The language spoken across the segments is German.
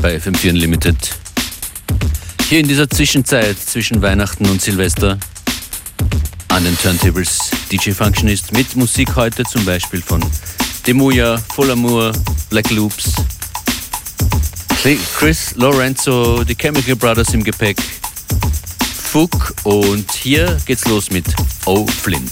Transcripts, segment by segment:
Bei FM4 Unlimited. Hier in dieser Zwischenzeit zwischen Weihnachten und Silvester an den Turntables DJ Functionist mit Musik heute zum Beispiel von Demuya, Full Amour, Black Loops, Chris Lorenzo, die Chemical Brothers im Gepäck, Fook und hier geht's los mit O. Flynn.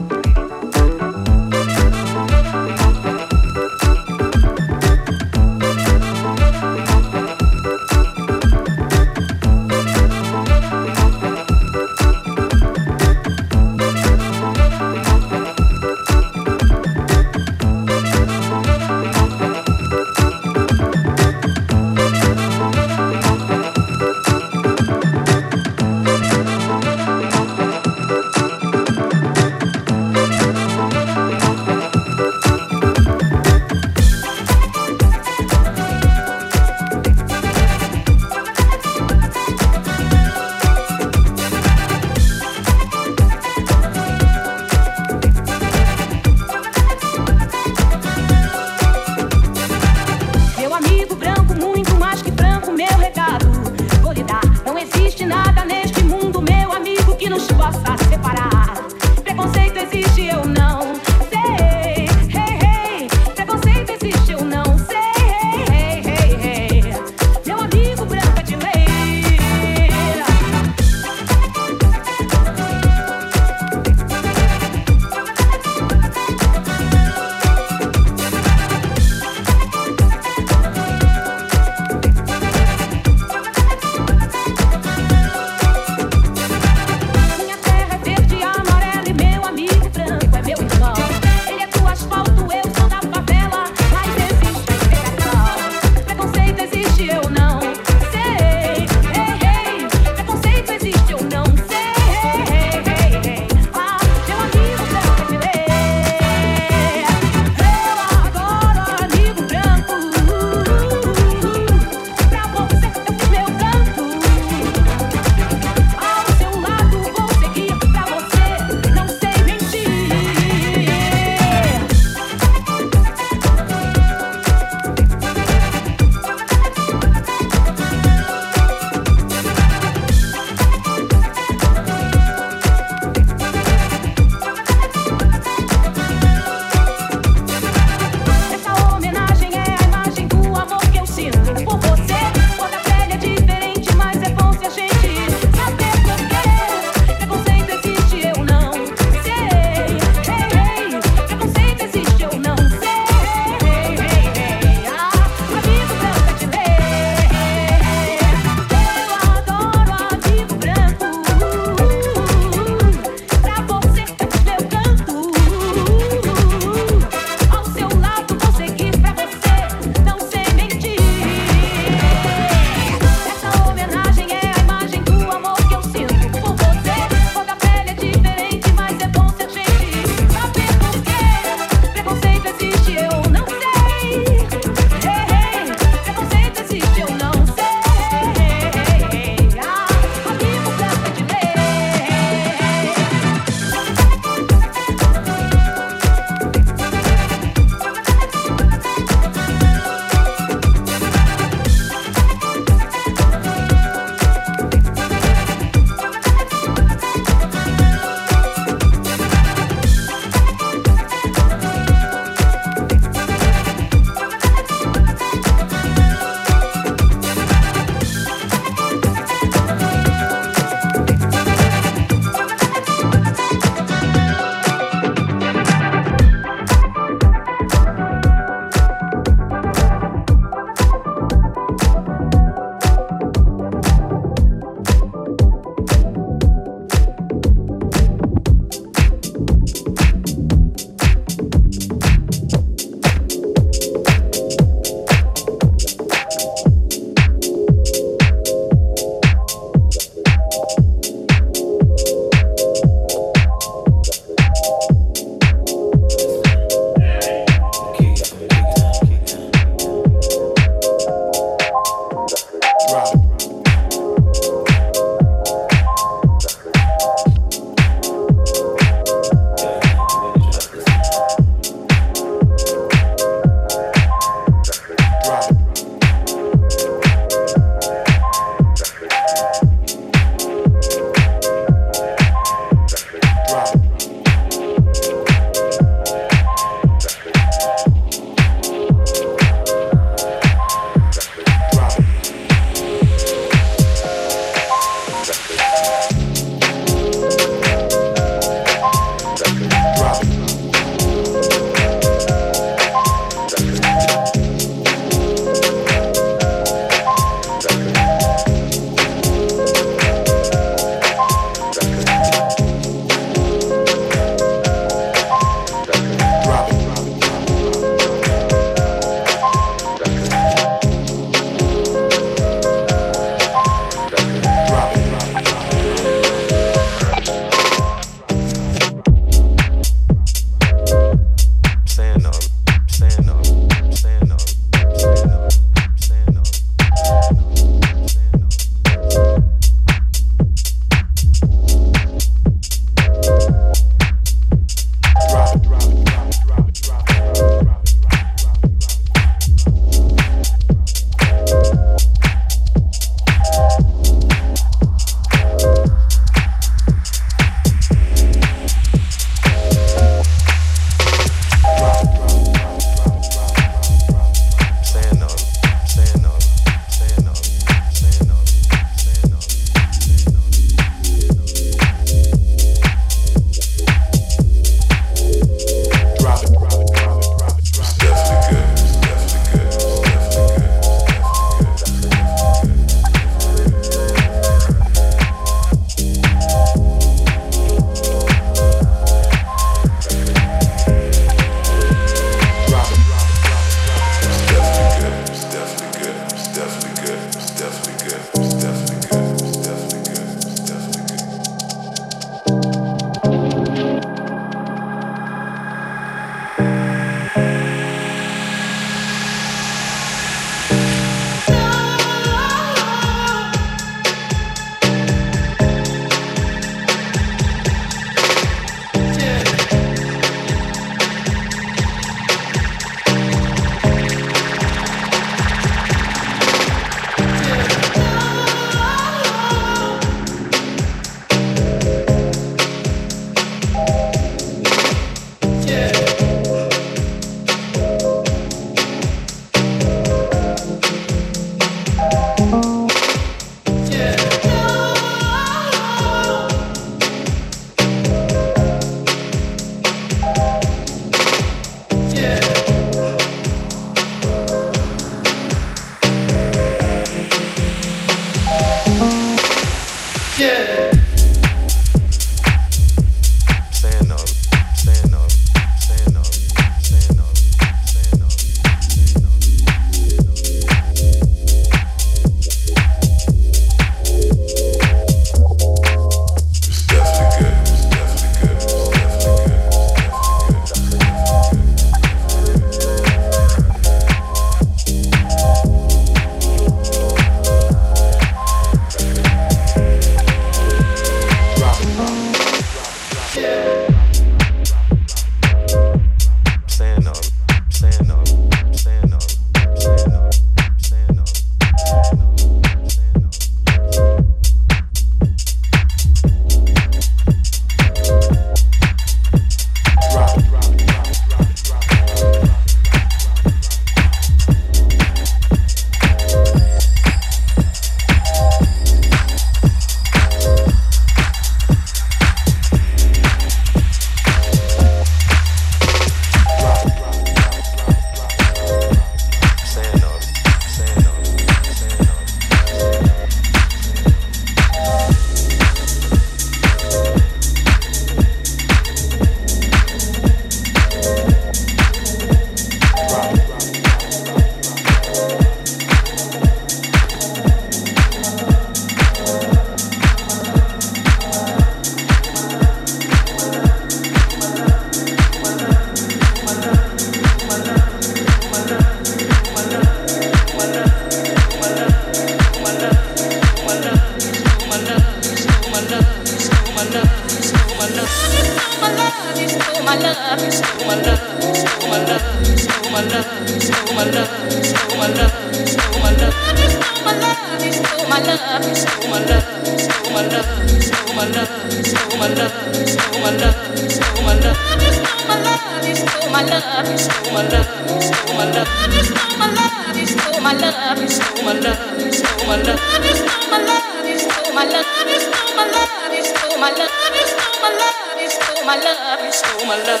my love, is stole my love.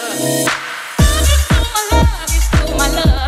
is stole my love, is stole my love.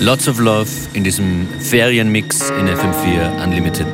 Lots of Love in diesem Ferienmix in FM4 Unlimited.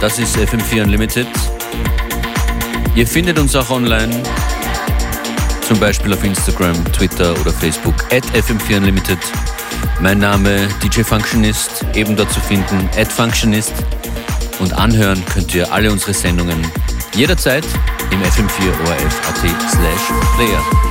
Das ist FM4 Unlimited. Ihr findet uns auch online, zum Beispiel auf Instagram, Twitter oder Facebook, at FM4 Unlimited. Mein Name DJ Functionist, eben dort zu finden, at Functionist. Und anhören könnt ihr alle unsere Sendungen jederzeit im FM4 ORF.at slash Player.